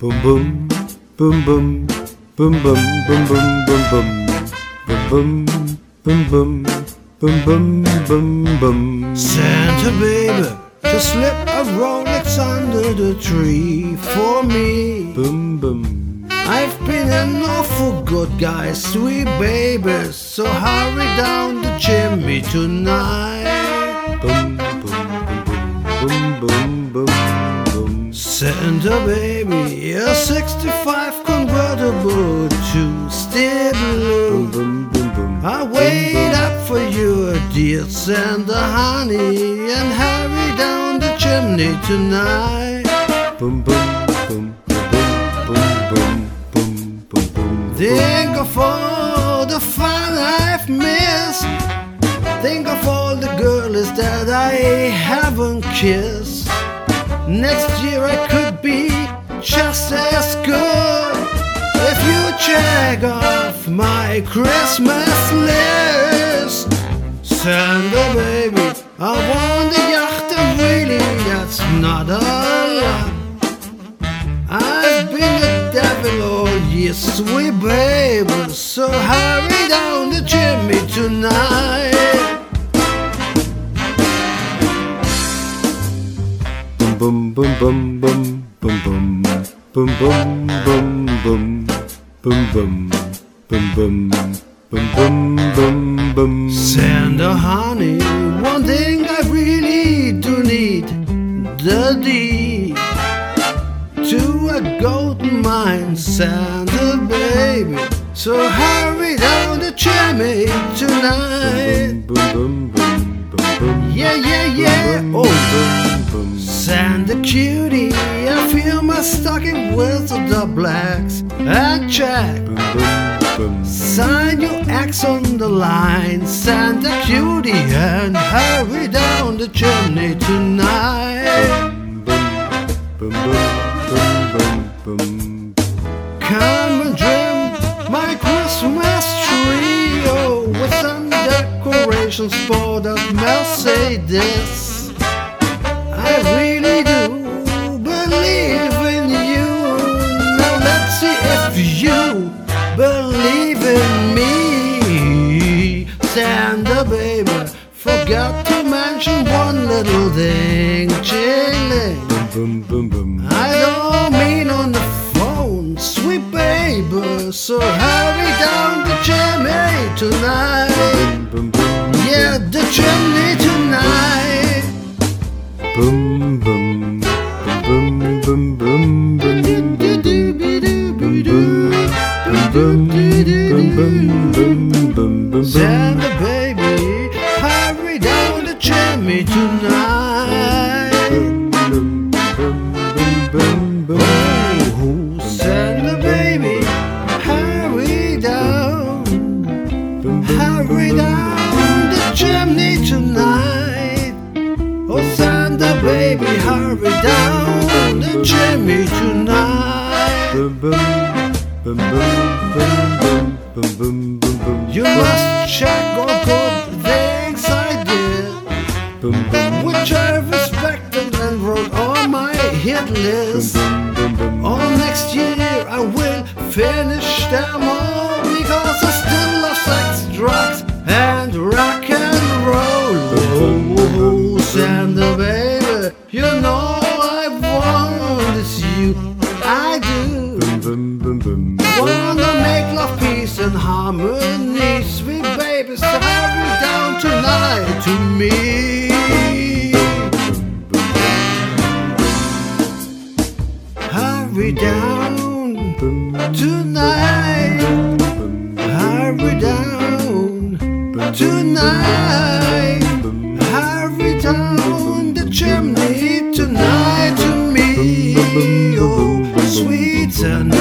Boom boom, boom boom, boom boom, boom boom, boom boom, boom boom, boom boom, boom boom, boom boom. Santa baby, just slip a Rolex under the tree for me. Boom boom, I've been an awful good guy, sweet baby, so hurry down the chimney tonight. boom boom, boom boom, boom boom, boom. Santa baby, a 65 convertible to steel blue. Boom boom boom. I wait up for you, dear Santa honey, and hurry down the chimney tonight. Boom boom, boom boom, boom boom, boom boom, boom. Think of all the fun I've missed. Think of all the girls that I haven't kissed. Next year I could be just as good if you check off my Christmas list. Santa baby, I want a yacht and really that's not a lot. I've been a devil all year, sweet baby. So hurry down the chimney tonight. Boom boom boom boom boom boom boom boom boom boom boom boom boom boom boom boom boom boom. Santa honey, one thing I really do need the deed to a gold mine, Santa baby. So hurry down the chimney tonight. Boom boom boom boom boom. Yeah, yeah, yeah. Boom, Oh. boom boom. Santa cutie, I feel my stocking with the blacks and check. Boom boom boom. Sign your X on the line, Santa cutie, and hurry down the chimney tonight. Boom boom boom boom boom. Come and trim my Christmas tree, oh, with some decorations for that Mercedes. I really do believe in you. Now let's see if you believe in me. Santa baby, forgot to mention one little thing, chilling. Boom boom boom. I don't mean on the phone, sweet baby. So hurry down the chimney tonight. Boom boom. Yeah, the chimney tonight. Boom boom. Boom boom boom boom boom. Boom boom. Boom boom. Boom boom boom boom boom. Santa baby, hurry down the chimney tonight. Oh, Santa baby, hurry down the chimney tonight. Boom boom. Boom boom boom boom boom boom boom boom. You must check all good things I did, Boom boom. which I respected and wrote on my hit list. Boom boom boom. Oh, next year I will finish them all because I still love sex, drugs, and rock Boom. Wanna make love, peace, and harmony. Sweet baby, so hurry down tonight to me. Hurry down tonight. Hurry down tonight. Hurry down the chimney tonight to me. Oh, sweet and